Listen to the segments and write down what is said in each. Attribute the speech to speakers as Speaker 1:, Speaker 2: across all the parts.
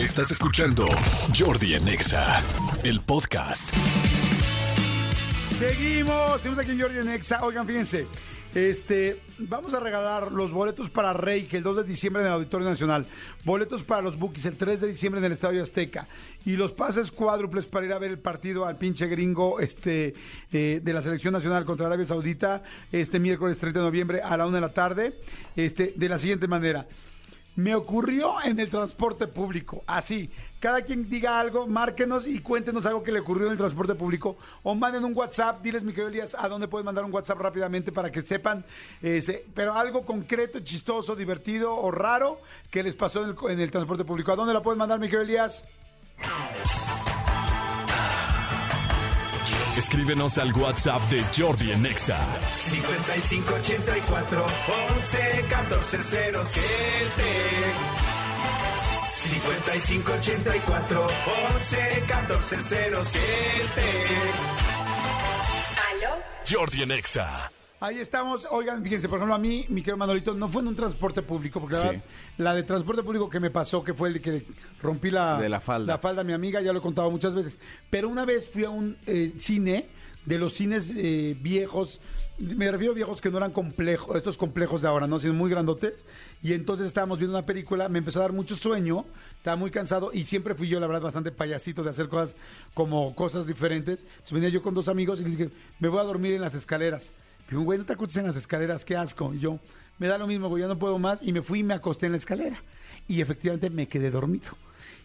Speaker 1: Estás escuchando Jordi en Exa, el podcast.
Speaker 2: Seguimos, seguimos aquí en Jordi en Exa. Oigan, fíjense, este, vamos a regalar los boletos para Rey, que el 2 de diciembre en el Auditorio Nacional, boletos para los Bookies el 3 de diciembre en el Estadio Azteca y los pases cuádruples para ir a ver el partido al pinche gringo este, eh, de la Selección Nacional contra Arabia Saudita este miércoles 30 de noviembre a la 1 de la tarde, este, de la siguiente manera. Me ocurrió en el transporte público, así. Cada quien diga algo, márquenos y cuéntenos algo que le ocurrió en el transporte público. O manden un WhatsApp, diles, mi Elías, a dónde pueden mandar un WhatsApp rápidamente para que sepan. pero algo concreto, chistoso, divertido o raro que les pasó en el, en el transporte público. ¿A dónde la pueden mandar, mi querido Elías?
Speaker 1: Escríbenos al WhatsApp de Jordi en Exa.
Speaker 3: 5584 11 14 07 5584 11 14 07
Speaker 4: ¿Aló?
Speaker 1: Jordi en Exa.
Speaker 2: Ahí estamos. Oigan, fíjense, por ejemplo, a mí, mi querido Manolito, no fue en un transporte público, porque la,
Speaker 5: Sí.
Speaker 2: verdad, la de transporte público que me pasó, que fue el que rompí la,
Speaker 5: De la falda.
Speaker 2: la falda a mi amiga, ya lo he contado muchas veces. Pero una vez fui a un eh, cine, de los cines eh, viejos, me refiero a viejos que no eran complejos, estos complejos de ahora, ¿no? Sino muy grandotes. Y entonces estábamos viendo una película, me empezó a dar mucho sueño, estaba muy cansado y siempre fui yo, la verdad, bastante payasito de hacer cosas como cosas diferentes. Entonces venía yo con dos amigos y les dije, me voy a dormir en las escaleras. Dijo, güey, no te acuestes en las escaleras, qué asco. Y yo, me da lo mismo, güey, ya no puedo más. Y me fui y me acosté en la escalera. Y efectivamente me quedé dormido.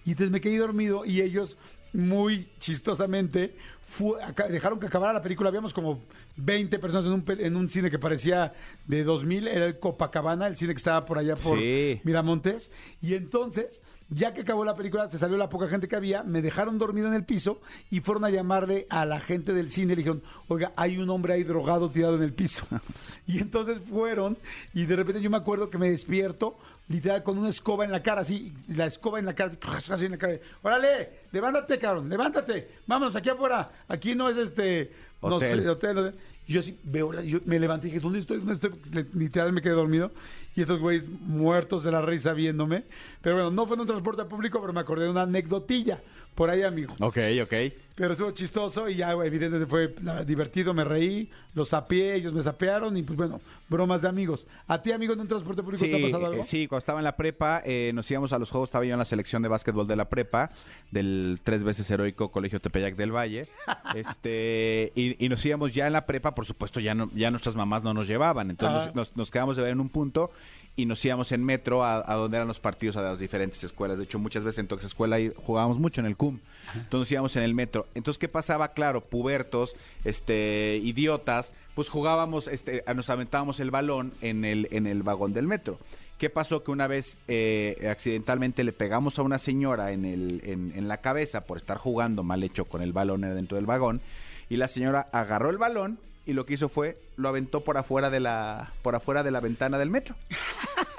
Speaker 2: Y entonces me quedé dormido y ellos, muy chistosamente, fue- dejaron que acabara la película. Habíamos como 20 personas en un, pe- en un cine que parecía de 2000, era el Copacabana, el cine que estaba por allá por
Speaker 5: Sí.
Speaker 2: Miramontes. Y entonces, ya que acabó la película, se salió la poca gente que había, me dejaron dormido en el piso y fueron a llamarle a la gente del cine. Le dijeron, oiga, hay un hombre ahí drogado tirado en el piso. y entonces fueron y de repente yo me acuerdo que me despierto, literal, con una escoba en la cara, así, la escoba en la cara, así, en la cara. Órale, levántate, cabrón, levántate, vámonos, aquí afuera. Aquí no es este, no
Speaker 5: Hotel.
Speaker 2: sé, hotel. hotel. Y yo así veo, yo me levanté y dije, ¿dónde estoy? ¿Dónde estoy? Literal me quedé dormido. Y estos güeyes muertos de la risa viéndome. Pero bueno, no fue en un transporte público, pero me acordé de una anecdotilla por ahí, amigo.
Speaker 5: Ok, ok.
Speaker 2: Pero estuvo chistoso y ya, evidentemente fue divertido, me reí, los sapeé, ellos me sapearon y pues bueno, bromas de amigos. ¿A ti, amigo, en un transporte público
Speaker 5: Sí,
Speaker 2: te ha pasado algo?
Speaker 5: eh, sí, cuando estaba en la prepa, eh, nos íbamos a los juegos, estaba yo en la selección de básquetbol de la prepa, del tres veces heroico Colegio Tepeyac del Valle, este, y, y nos íbamos ya en la prepa, por supuesto, ya no, ya nuestras mamás no nos llevaban, entonces nos- nos quedamos de ver en un punto y nos íbamos en metro a, a donde eran los partidos a las diferentes escuelas. De hecho, muchas veces en Tox Escuela jugábamos mucho en el CUM. Entonces íbamos en el metro. Entonces, ¿qué pasaba? Claro, pubertos, este, idiotas, pues jugábamos, este, nos aventábamos el balón en el, en el vagón del metro. ¿Qué pasó? Que una vez eh, accidentalmente le pegamos a una señora en, el, en, en la cabeza por estar jugando mal hecho con el balón dentro del vagón. Y la señora agarró el balón y lo que hizo fue lo aventó por afuera de la, por afuera de la ventana del metro.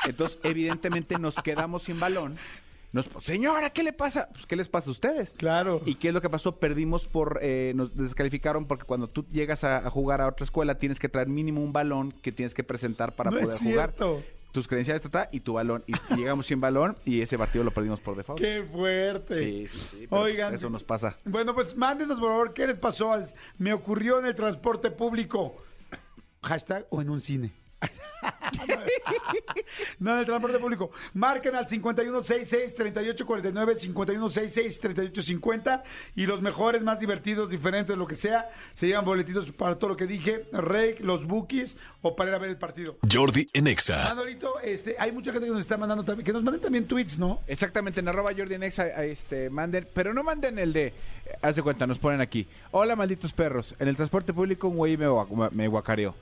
Speaker 5: Entonces, evidentemente, nos quedamos sin balón. Nos, señora, ¿qué le pasa? Pues, ¿Qué les pasa a ustedes?
Speaker 2: Claro.
Speaker 5: ¿Y qué es lo que pasó? Perdimos por, eh, nos descalificaron porque cuando tú llegas a, a jugar a otra escuela tienes que traer mínimo un balón que tienes que presentar para
Speaker 2: No es
Speaker 5: poder jugar. Tus credenciales ta, ta, y tu balón. Y llegamos sin balón y ese partido lo perdimos por default.
Speaker 2: ¡Qué fuerte!
Speaker 5: Sí, sí, sí, pero,
Speaker 2: Oigan,
Speaker 5: pues, eso nos pasa.
Speaker 2: Bueno, pues mándenos, por favor, ¿qué les pasó? Me ocurrió en el transporte público. Hashtag o en un cine. no, en el transporte público. Marquen al 5166-3849, 5166-3850 y los mejores, más divertidos, diferentes, lo que sea, se llevan boletitos para todo lo que dije, Rey, los bookies o para ir a ver el partido.
Speaker 1: Jordi en Exa.
Speaker 2: Manolito, este, hay mucha gente que nos está mandando también, que nos manden también tweets, ¿no?
Speaker 5: Exactamente, en arroba Jordi en Exa, este, manden, pero no manden el de, haz de cuenta, nos ponen aquí, hola malditos perros, en el transporte público un güey me, me guacareó.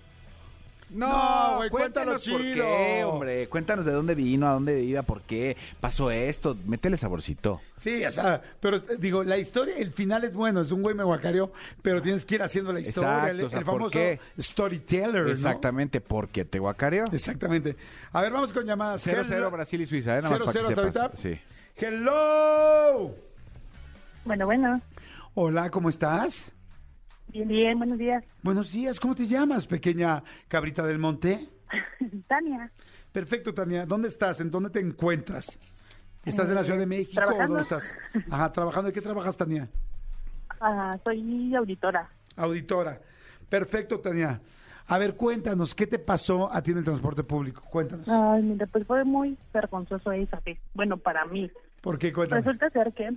Speaker 2: No, güey,
Speaker 5: cuéntanos por
Speaker 2: chido.
Speaker 5: qué, hombre, cuéntanos de dónde vino, a dónde iba, por qué pasó esto, métele saborcito.
Speaker 2: Sí, o sea, pero eh, digo, la historia, el final es bueno, es un güey me guacareó, pero tienes que ir haciendo la historia,
Speaker 5: Exacto,
Speaker 2: el,
Speaker 5: o sea,
Speaker 2: el
Speaker 5: ¿por
Speaker 2: famoso
Speaker 5: qué?
Speaker 2: storyteller, ¿no?
Speaker 5: Exactamente, porque te guacareó.
Speaker 2: Exactamente. A ver, vamos con llamadas.
Speaker 5: 0-0
Speaker 2: Hello.
Speaker 5: Brasil y Suiza, ¿eh? Nada más
Speaker 2: Cero,
Speaker 5: para
Speaker 2: cero
Speaker 5: que sepas. Sí.
Speaker 2: Hello.
Speaker 4: Bueno, bueno.
Speaker 2: Hola, ¿cómo estás?
Speaker 4: Bien, bien, buenos días.
Speaker 2: Buenos días, ¿cómo te llamas, pequeña cabrita del monte?
Speaker 4: Tania,
Speaker 2: Perfecto, Tania. ¿Dónde estás? ¿En dónde te encuentras? ¿Estás en la
Speaker 4: Eh,
Speaker 2: Ciudad de México o
Speaker 4: trabajando.
Speaker 2: dónde estás? Ajá, trabajando. ¿De qué trabajas, Tania?
Speaker 4: Ah, soy auditora.
Speaker 2: Auditora. Perfecto, Tania. A ver, cuéntanos, ¿qué te pasó a ti en el transporte público? Cuéntanos.
Speaker 4: Ay, mira, pues fue muy vergonzoso esa vez. Bueno, para mí.
Speaker 2: ¿Por qué? Cuéntame.
Speaker 4: Resulta ser que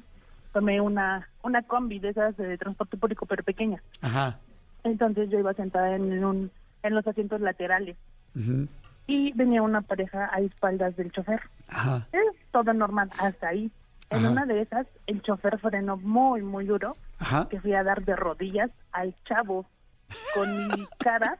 Speaker 4: tomé una, una combi de esas de transporte público, pero pequeña.
Speaker 2: Ajá.
Speaker 4: Entonces yo iba sentada en, un, en los asientos laterales
Speaker 2: Ujú.
Speaker 4: y venía una pareja a espaldas del chofer.
Speaker 2: Ajá.
Speaker 4: Es todo normal, hasta ahí. En
Speaker 2: Ajá.
Speaker 4: una de esas, el chofer frenó muy, muy duro,
Speaker 2: Ajá.
Speaker 4: que fui a dar de rodillas al chavo con mi cara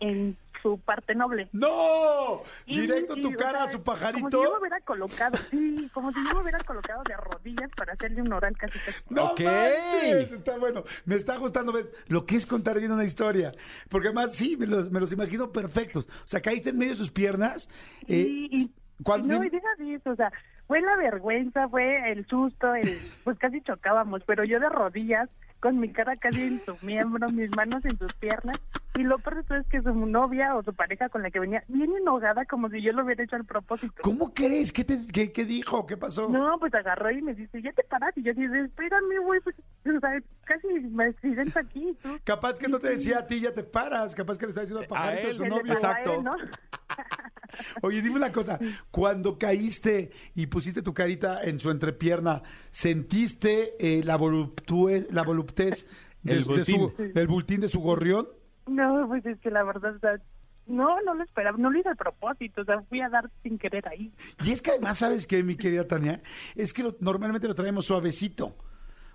Speaker 4: en su parte noble.
Speaker 2: ¡No!
Speaker 4: Y-
Speaker 2: Directo
Speaker 4: y,
Speaker 2: tu
Speaker 4: o
Speaker 2: cara
Speaker 4: sea,
Speaker 2: a su
Speaker 4: Como
Speaker 2: pajarito.
Speaker 4: si yo me hubiera colocado, sí, como si yo me hubiera colocado de rodillas para hacerle un oral casi casi.
Speaker 2: ¡No
Speaker 5: Ok.
Speaker 2: manches! Está bueno. Me está gustando, ¿ves? Lo que es contar bien una historia. Porque además, sí, me los, me los imagino perfectos. O sea, caíste en medio de sus piernas. eh,
Speaker 4: Y,
Speaker 2: cuando-
Speaker 4: y no, y deja de eso, o sea, fue la vergüenza, fue el susto, el, pues casi chocábamos, pero yo de rodillas, con mi cara casi en su miembro, mis manos en sus piernas, y lo peor es que su novia o su pareja con la que venía, bien enojada, como si yo lo hubiera hecho al propósito.
Speaker 2: ¿Cómo crees? ¿Qué, te, qué, qué dijo? ¿Qué pasó?
Speaker 4: No, pues agarró y me dice, ya te paras, y yo dije, espérame, güey, pues, o sea, casi me accidento aquí, tú.
Speaker 2: Capaz que no te decía a ti, ya te paras. Capaz que le está diciendo al pajarito a
Speaker 5: él,
Speaker 2: su novio.
Speaker 4: a
Speaker 5: Exacto.
Speaker 4: él, ¿no?
Speaker 2: Oye, dime una cosa. Cuando caíste y pusiste tu carita en su entrepierna, ¿sentiste eh, la, voluptue- la voluptez de-
Speaker 5: El
Speaker 2: de su-
Speaker 5: bultín.
Speaker 2: del bultín de su gorrión?
Speaker 4: No, pues es que la verdad, o sea, no, no lo esperaba, no lo hice a propósito, o sea, fui a dar sin querer ahí.
Speaker 2: Y es que además, ¿sabes qué, mi querida Tania? Es que lo- normalmente lo traemos suavecito.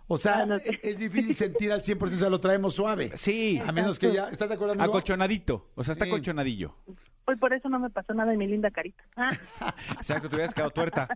Speaker 2: O sea,
Speaker 4: Ah, no sé.
Speaker 2: es difícil sentir al 100%, o sea, lo traemos suave.
Speaker 5: Sí,
Speaker 2: A menos que ya... ¿Estás de acuerdo, amigo?
Speaker 5: acolchonadito. O sea, está
Speaker 2: Sí.
Speaker 5: acolchonadillo.
Speaker 4: Pues por eso no me pasó nada en mi linda carita. Ah,
Speaker 5: Exacto, te hubieras quedado tuerta.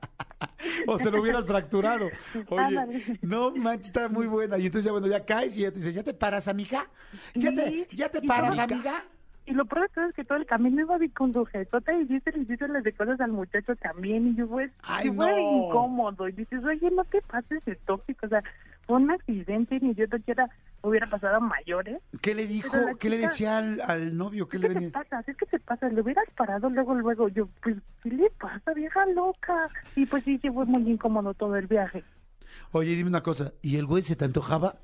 Speaker 2: O se lo hubieras fracturado. Oye, no manches, está muy buena. Y entonces ya, bueno, ya caes y ya te dice, ¿ya te paras, amiga? ¿Ya te, ya te
Speaker 4: y
Speaker 2: paras,
Speaker 4: todo-
Speaker 2: amiga?
Speaker 4: Y lo peor de todo es que todo el camino iba bien con sujetota y dice, le dice las de cosas al muchacho también. Y yo, pues,
Speaker 2: Ay,
Speaker 4: y fue
Speaker 2: no.
Speaker 4: incómodo. Y dices, oye, no te pases de tóxico. O sea, fue un accidente, ni yo quiera hubiera pasado a mayores.
Speaker 2: ¿Qué le dijo?
Speaker 4: La
Speaker 2: ¿Qué le
Speaker 4: chica-
Speaker 2: decía al, al novio? ¿Qué
Speaker 4: ¿Qué
Speaker 2: le
Speaker 4: te
Speaker 2: venía?
Speaker 4: pasa? Es que te pasa, le hubieras parado luego, luego. Yo, pues, ¿qué le pasa, vieja loca? Y pues sí, sí, fue muy incómodo todo el viaje.
Speaker 2: Oye, dime una cosa. ¿Y el güey se te antojaba?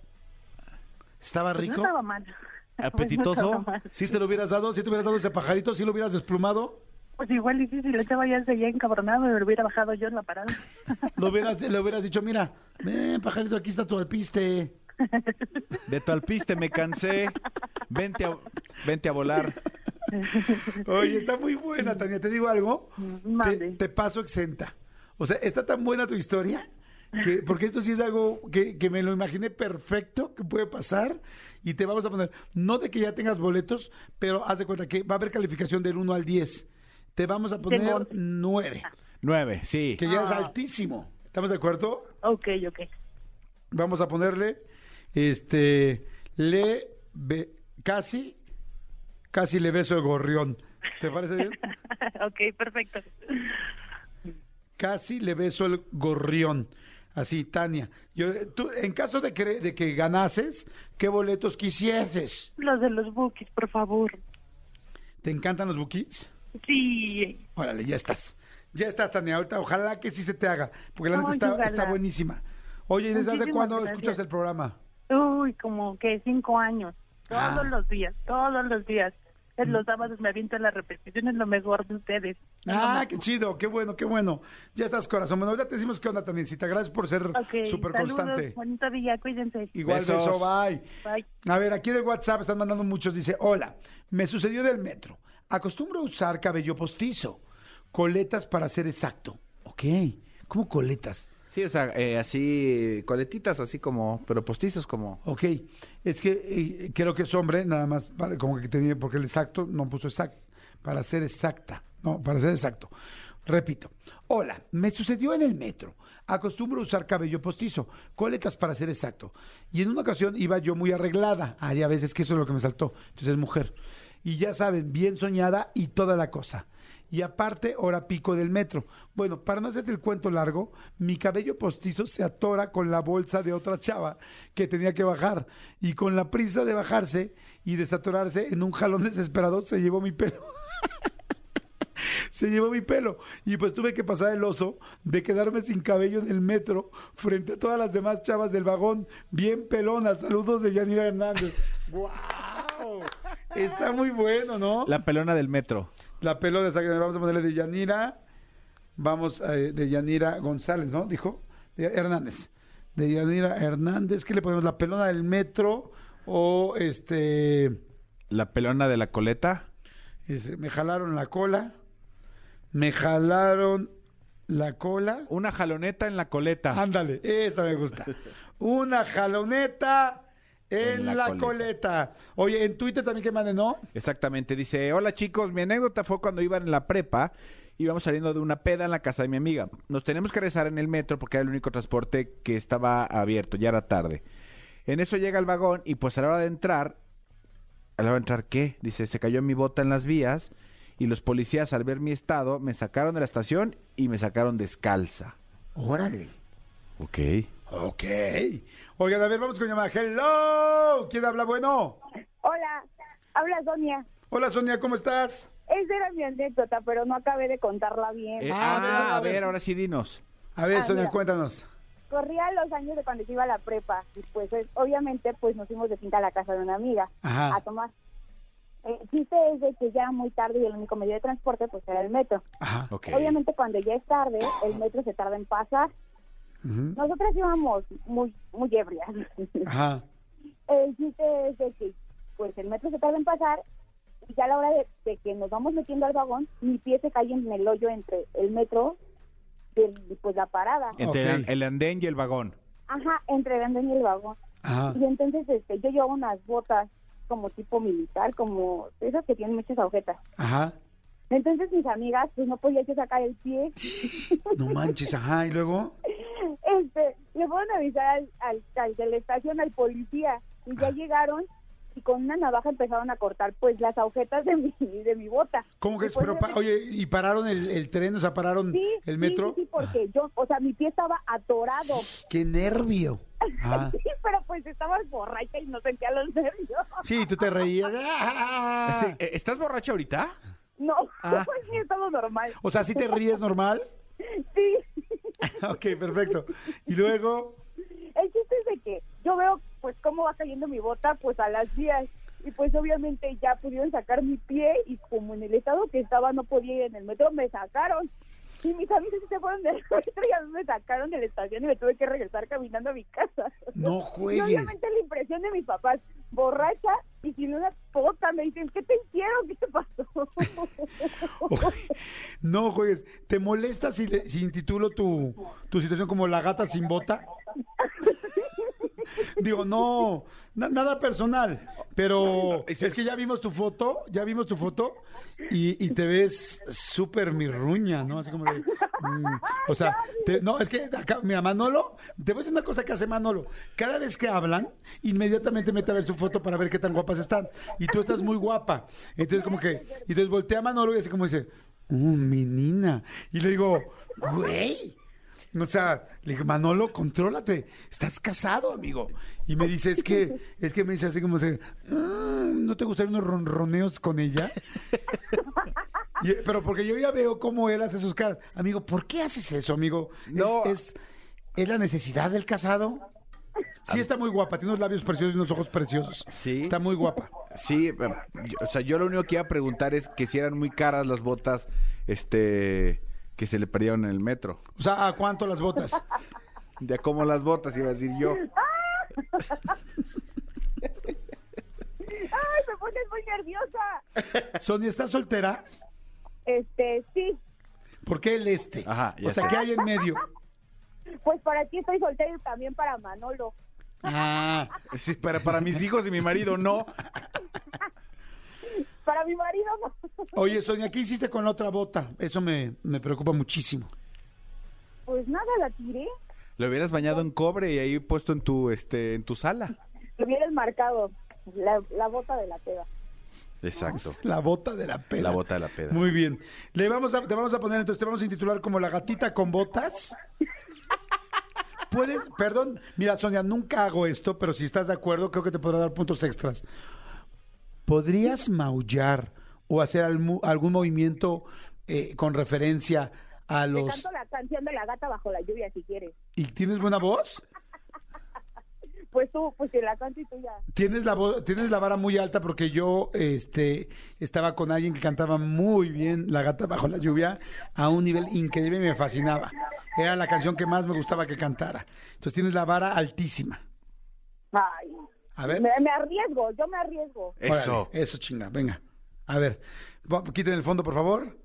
Speaker 2: ¿Estaba
Speaker 4: Pues
Speaker 2: rico?
Speaker 4: No estaba mal.
Speaker 5: Apetitoso.
Speaker 4: Pues no estaba mal.
Speaker 2: ¿Sí te lo hubieras dado? ¿Sí te hubieras dado ese pajarito? ¿Sí lo hubieras desplumado?
Speaker 4: Pues igual, y sí, si la chava ya seguía encabronada, me lo hubiera bajado yo en la parada.
Speaker 2: ¿Lo hubieras, le hubieras dicho, mira, ven, pajarito, aquí está tu alpiste?
Speaker 5: De tu alpiste me cansé. Vente a, vente a volar.
Speaker 2: Oye, está muy buena, Tania. ¿Te digo algo? Te, te paso exenta. O sea, está tan buena tu historia, que, porque esto sí es algo que, que me lo imaginé perfecto que puede pasar. Y te vamos a poner, no de que ya tengas boletos, pero haz de cuenta que va a haber calificación del 1 al 10. Te vamos a poner
Speaker 4: once.
Speaker 2: 9,
Speaker 5: Nueve, sí.
Speaker 2: que ya es
Speaker 4: Ah.
Speaker 2: altísimo. ¿Estamos de acuerdo?
Speaker 4: Ok, ok.
Speaker 2: Vamos a ponerle, este, le, be- casi, casi le beso el gorrión. ¿Te parece bien?
Speaker 4: ok, perfecto.
Speaker 2: Casi le beso el gorrión. Así, Tania. Yo, tú, en caso de que, de que ganases, ¿qué boletos quisieses?
Speaker 4: Los de los bookies, por favor.
Speaker 2: ¿Te encantan los bookies?
Speaker 4: Sí.
Speaker 2: Órale, ya estás. Ya estás, Tania. Ahorita, ojalá que sí se te haga, porque la neta está, está buenísima. Oye, ¿y ¿desde hace cuándo
Speaker 4: gracias.
Speaker 2: escuchas el programa?
Speaker 4: Uy, como que cinco años. Todos
Speaker 2: Ah.
Speaker 4: los días, todos los días. En los sábados me aviento las repeticiones, lo mejor de ustedes.
Speaker 2: Ah, qué chido, qué bueno, qué bueno. Ya estás, corazón. Bueno, ya te decimos qué onda, Taniencita. Gracias por ser
Speaker 4: Ok,
Speaker 2: súper constante.
Speaker 4: bonito día, cuídense.
Speaker 2: Igual
Speaker 5: Besos.
Speaker 2: beso, bye.
Speaker 4: Bye.
Speaker 2: A ver, aquí del WhatsApp están mandando muchos. Dice, hola, me sucedió del metro. Acostumbro a usar cabello postizo. Coletas para ser exacto. Ok, ¿cómo coletas?
Speaker 5: Sí, o sea, eh, así, coletitas así como, pero postizos como...
Speaker 2: Ok, es que eh, creo que es hombre, nada más, para- como que tenía, porque el exacto no puso exacto, para ser exacta, no, para ser exacto. Repito, hola, me sucedió en el metro. Acostumbro usar cabello postizo, coletas para ser exacto. Y en una ocasión iba yo muy arreglada. Hay a veces que eso es lo que me saltó. Entonces es mujer. Y ya saben, bien soñada y toda la cosa. Y aparte, hora pico del metro. Bueno, para no hacerte el cuento largo, mi cabello postizo se atora con la bolsa de otra chava que tenía que bajar. Y con la prisa de bajarse y desatorarse en un jalón desesperado, se llevó mi pelo. se llevó mi pelo. Y pues tuve que pasar el oso de quedarme sin cabello en el metro frente a todas las demás chavas del vagón, bien pelonas. Saludos de Yanira Hernández. ¡Wow! Está muy bueno, ¿no?
Speaker 5: La pelona del metro.
Speaker 2: La pelona, vamos a ponerle de Yanira, vamos eh, de Yanira González, ¿no? Dijo, de Hernández. De Yanira Hernández, ¿qué le ponemos? La pelona del metro o este,
Speaker 5: La pelona de la coleta.
Speaker 2: me jalaron la cola, me jalaron la cola.
Speaker 5: Una jaloneta en la coleta.
Speaker 2: Ándale, esa me gusta. Una jaloneta en,
Speaker 5: En
Speaker 2: la,
Speaker 5: la
Speaker 2: coleta.
Speaker 5: coleta.
Speaker 2: Oye, en Twitter también que manden, ¿no?
Speaker 5: Exactamente. Dice, hola chicos, mi anécdota fue cuando iban en la prepa. Íbamos saliendo de una peda en la casa de mi amiga. Nos teníamos que regresar en el metro porque era el único transporte que estaba abierto. Ya era tarde. En eso llega el vagón y pues a la hora de entrar... ¿A la hora de entrar qué? Dice, se cayó mi bota en las vías y los policías al ver mi estado me sacaron de la estación y me sacaron descalza.
Speaker 2: Órale.
Speaker 5: Ok.
Speaker 2: Ok. Oigan, a ver, vamos con llamada. Hello. ¿Quién habla? Bueno.
Speaker 6: Hola, habla Sonia.
Speaker 2: Hola, Sonia, ¿cómo estás?
Speaker 6: Esa era mi anécdota, pero no acabé de contarla bien.
Speaker 5: Eh,
Speaker 2: Ah, a ver, a ver.
Speaker 5: ahora sí dinos.
Speaker 2: A ver,
Speaker 6: Ah,
Speaker 2: Sonia,
Speaker 6: mira.
Speaker 2: cuéntanos.
Speaker 6: Corría los años de cuando yo iba a la prepa y pues eh, obviamente pues nos fuimos de finca a la casa de una amiga
Speaker 2: Ajá.
Speaker 6: a tomar. El chiste es de que ya era muy tarde y el único medio de transporte pues era el metro.
Speaker 2: Ajá.
Speaker 5: Ok.
Speaker 6: Obviamente cuando ya es tarde, el metro se tarda en pasar. Nosotras íbamos muy muy ebrias.
Speaker 2: Ajá.
Speaker 6: el chiste es de que pues el metro se tarda en pasar y ya a la hora de, de que nos vamos metiendo al vagón, mi pie se cae en el hoyo entre el metro y pues la parada.
Speaker 5: Entre el- andén y el vagón.
Speaker 6: Ajá, entre el andén y el vagón.
Speaker 2: Ajá.
Speaker 6: Y entonces este, yo llevaba unas botas como tipo militar, como esas que tienen muchas agujetas.
Speaker 2: Ajá.
Speaker 6: Entonces mis amigas pues no podían yo sacar el pie.
Speaker 2: No manches, ajá. Y luego.
Speaker 6: Este, le fueron a avisar al, al, al de la estación, al policía, y ya llegaron y con una navaja empezaron a cortar pues las agujetas de mi, de mi bota.
Speaker 2: ¿Cómo que es?
Speaker 6: pues,
Speaker 2: Pero, pa- oye, ¿y pararon el, el tren? O sea, pararon
Speaker 6: Sí,
Speaker 2: el metro.
Speaker 6: Sí, sí, porque yo, o sea, mi pie estaba atorado.
Speaker 2: ¡Qué nervio! Ah.
Speaker 6: Sí, pero pues estaba borracha y no sentía los nervios.
Speaker 2: Sí, tú te reías. ¡Ah!
Speaker 5: Sí, eh, ¿Estás borracha ahorita?
Speaker 6: No,
Speaker 2: Ah.
Speaker 6: pues sí, estaba normal.
Speaker 2: O sea, ¿sí te ríes normal?
Speaker 6: Sí.
Speaker 2: ok, perfecto. Y luego.
Speaker 6: El chiste es de que yo veo pues cómo va cayendo mi bota pues a las vías y pues obviamente ya pudieron sacar mi pie y como en el estado que estaba no podía ir en el metro me sacaron y mis amigos se fueron del metro y a mí me sacaron de la estación y me tuve que regresar caminando a mi casa
Speaker 2: No
Speaker 6: y
Speaker 2: juegues.
Speaker 6: obviamente la impresión de mis papás borracha y sin una bota me dicen ¿qué te hicieron? ¿qué te pasó?
Speaker 2: No juegues. ¿Te molesta si, le- si intitulo tu, tu situación como la gata sin bota? Digo, no, na- nada personal, pero es que ya vimos tu foto, ya vimos tu foto y, y te ves súper mirruña, ¿no? Así como de, mm, o sea, te- no, es que acá, mira, Manolo, te voy a decir una cosa que hace Manolo, cada vez que hablan, inmediatamente mete a ver su foto para ver qué tan guapas están, y tú estás muy guapa, entonces como que, y entonces voltea a Manolo y así como dice, oh, menina, y le digo, güey, o sea, le digo, Manolo, contrólate. Estás casado, amigo. Y me dice, es que, es que me dice así como se, "Mm, ¿no te gustaría unos ronroneos con ella? Y- pero porque yo ya veo cómo él hace sus caras. Amigo, ¿por qué haces eso, amigo? ¿Es-
Speaker 5: No.
Speaker 2: ¿Es, es, la necesidad del casado? Sí, está muy guapa. Tiene unos labios preciosos y unos ojos preciosos.
Speaker 5: Sí.
Speaker 2: Está muy guapa.
Speaker 5: Sí, eh, yo- o sea, yo lo único que iba a preguntar es que si eran muy caras las botas, este, que se le perdieron en el metro.
Speaker 2: O sea, ¿a cuánto las botas?
Speaker 5: De cómo las botas, iba a decir yo.
Speaker 6: ¡Ay, me pones muy nerviosa!
Speaker 2: Sonia, ¿estás soltera?
Speaker 6: Este, sí,
Speaker 2: ¿Por qué el este?
Speaker 5: Ajá, ya
Speaker 2: o sea,
Speaker 5: sé.
Speaker 2: ¿qué hay en medio?
Speaker 6: pues para ti estoy soltera y también para Manolo.
Speaker 2: Ah,
Speaker 5: Sí, para, para mis hijos y mi marido no.
Speaker 6: Para mi marido no.
Speaker 2: Oye, Sonia, ¿qué hiciste con la otra bota? Eso me, me preocupa muchísimo.
Speaker 6: Pues nada, la tiré.
Speaker 5: Lo hubieras bañado en cobre y ahí puesto en tu, este, en tu sala.
Speaker 6: Lo hubieras marcado la, la bota de la peda.
Speaker 5: Exacto.
Speaker 2: La bota de la peda.
Speaker 5: La bota de la peda.
Speaker 2: Muy bien. Le vamos a, te vamos a poner, entonces te vamos a intitular como la gatita con botas. Puedes, perdón, mira, Sonia, nunca hago esto, pero si estás de acuerdo, creo que te podrá dar puntos extras. ¿Podrías maullar o hacer algún movimiento eh, con referencia a
Speaker 6: Te
Speaker 2: los...
Speaker 6: canto la canción de la gata bajo la lluvia si quieres.
Speaker 2: ¿Y tienes buena voz?
Speaker 6: Pues tú, pues si la canto y tú ya.
Speaker 2: Tienes la voz, tienes la vara muy alta porque yo este estaba con alguien que cantaba muy bien La gata bajo la lluvia a un nivel increíble y me fascinaba. Era la canción que más me gustaba que cantara. Entonces tienes la vara altísima.
Speaker 6: Ay.
Speaker 2: A ver.
Speaker 6: Me, me arriesgo, yo me arriesgo.
Speaker 5: Eso.
Speaker 2: Órale, eso chinga, venga. A ver, quiten el fondo, por favor.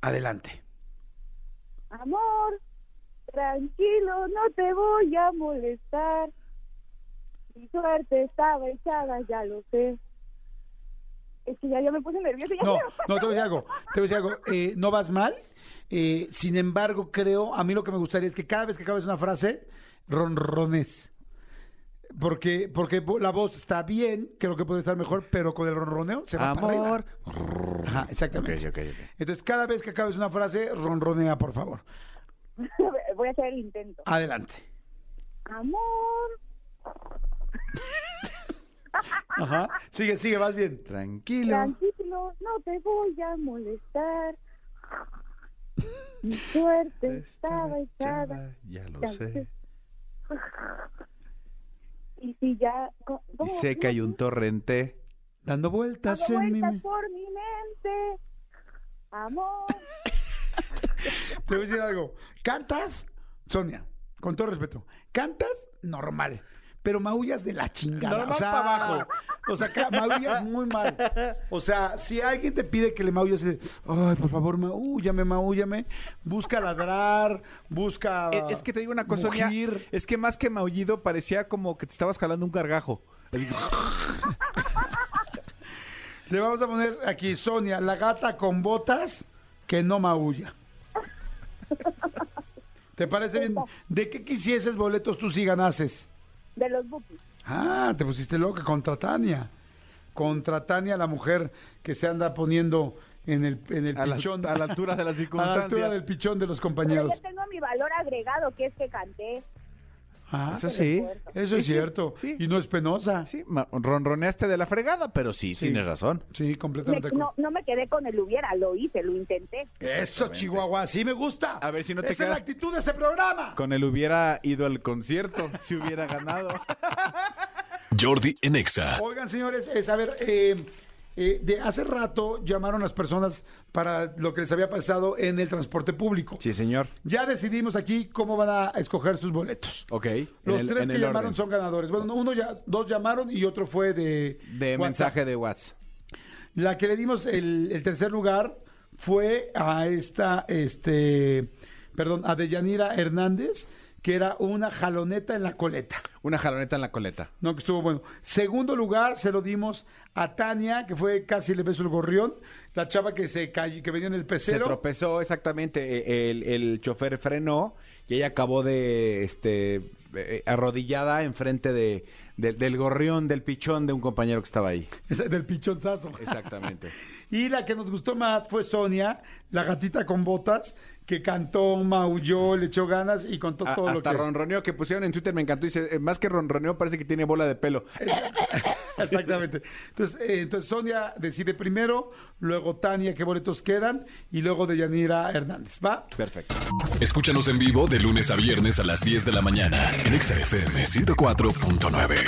Speaker 2: Adelante.
Speaker 6: Amor, tranquilo, no te voy a molestar. Mi suerte estaba echada, ya lo sé. Es que ya, ya me puse nerviosa. Ya
Speaker 2: No,
Speaker 6: quiero-
Speaker 2: no, te voy a decir algo. Te voy a decir algo. Eh, no vas mal. Eh, sin embargo, creo, a mí lo que me gustaría es que cada vez que acabes una frase, ronrones. Porque, porque la voz está bien, creo que puede estar mejor, pero con el ronroneo se va para arriba.
Speaker 5: Amor.
Speaker 2: Ajá, exactamente.
Speaker 5: Ok, ok, ok.
Speaker 2: Entonces, cada vez que acabes una frase, ronronea, por favor.
Speaker 6: Voy a hacer el intento.
Speaker 2: Adelante.
Speaker 6: Amor,
Speaker 2: Ajá. Sigue, sigue, vas bien.
Speaker 5: Tranquilo.
Speaker 6: tranquilo, no te voy a molestar. Mi suerte estaba echada.
Speaker 5: Ya lo
Speaker 6: ya
Speaker 5: sé.
Speaker 6: Y si ya... ¿cómo-
Speaker 5: Y sé que hay un torrente.
Speaker 2: Dando vueltas
Speaker 6: Dando
Speaker 2: en mi...
Speaker 6: vueltas por mi mente. Amor.
Speaker 2: Te voy a decir algo. ¿Cantas? Sonia, con todo respeto. ¿Cantas? Normal. Pero maullas de la chingada.
Speaker 5: Normal
Speaker 2: o sea,
Speaker 5: pa' abajo.
Speaker 2: O sea, maullas muy mal. O sea, si alguien te pide que le maulles, de, ay, por favor, maúllame, maúllame. Busca ladrar, busca.
Speaker 5: Eh, Es que te digo una cosa, Sonia,
Speaker 2: mugir.
Speaker 5: es que más que maullido parecía como que te estabas jalando un gargajo.
Speaker 2: Le vamos a poner aquí, Sonia, la gata con botas que no maulla. ¿Te parece bien? ¿De qué quisieses boletos tú si ganases?
Speaker 6: De los bookies.
Speaker 2: Ah, te pusiste loca contra Tania. Contra Tania, la mujer que se anda poniendo en el, en el
Speaker 5: a, la,
Speaker 2: pichón.
Speaker 5: a la altura de las
Speaker 2: a la altura del pichón de los
Speaker 6: Pero
Speaker 2: compañeros.
Speaker 6: yo tengo mi valor agregado, que es que canté.
Speaker 2: Ah,
Speaker 5: Eso sí.
Speaker 2: eso es
Speaker 5: Sí, sí,
Speaker 2: cierto.
Speaker 5: sí.
Speaker 2: Y no es penosa. Sí,
Speaker 5: Sí, ronroneaste de la fregada, pero sí,
Speaker 2: Sí.
Speaker 5: tienes razón.
Speaker 6: Me-
Speaker 2: completamente.
Speaker 6: no, no me quedé con el hubiera, lo hice, lo intenté.
Speaker 2: Eso, Chihuahua, así me gusta.
Speaker 5: A ver si no te
Speaker 2: Esa es la actitud de este programa.
Speaker 5: Con él hubiera ido al concierto, si hubiera ganado.
Speaker 1: Jordi en Exa.
Speaker 2: Oigan, señores, es, a ver, eh, eh, de hace rato llamaron las personas para lo que les había pasado en el transporte público.
Speaker 5: Sí, señor.
Speaker 2: Ya decidimos aquí cómo van a escoger sus boletos.
Speaker 5: Ok.
Speaker 2: Los
Speaker 5: el-
Speaker 2: tres que llamaron
Speaker 5: orden.
Speaker 2: son ganadores. Bueno, uno ya, dos llamaron y otro fue de,
Speaker 5: De
Speaker 2: WhatsApp.
Speaker 5: mensaje de WhatsApp.
Speaker 2: La que le dimos el, el tercer lugar fue a esta, este, perdón, a Deyanira Hernández, que era una jaloneta en la coleta.
Speaker 5: Una jaloneta en la coleta.
Speaker 2: No, que estuvo bueno. Segundo lugar se lo dimos a Tania, que fue casi le beso el gorrión, la chava que se cayó, que venía en el
Speaker 5: Se
Speaker 2: pecero.
Speaker 5: tropezó exactamente, eh, el, el chofer frenó y ella acabó de este eh, arrodillada enfrente de, de- del gorrión, del pichón de un compañero que estaba ahí.
Speaker 2: Del pichonzazo.
Speaker 5: Exactamente.
Speaker 2: Y la que nos gustó más fue Sonia, la gatita con botas, que cantó, maulló, le echó ganas y contó
Speaker 5: A-
Speaker 2: todo lo
Speaker 5: hasta
Speaker 2: que...
Speaker 5: ronroneó que pusieron en Twitter, me encantó. Dice, eh, más que ronroneo, parece que tiene bola de pelo.
Speaker 2: Exactamente. Entonces, eh, entonces Sonia decide primero, luego Tania qué boletos quedan y luego de Yanira Hernández. ¿Va?
Speaker 5: Perfecto.
Speaker 1: Escúchanos en vivo de lunes a viernes a las 10 de la mañana en Exa FM 104.9.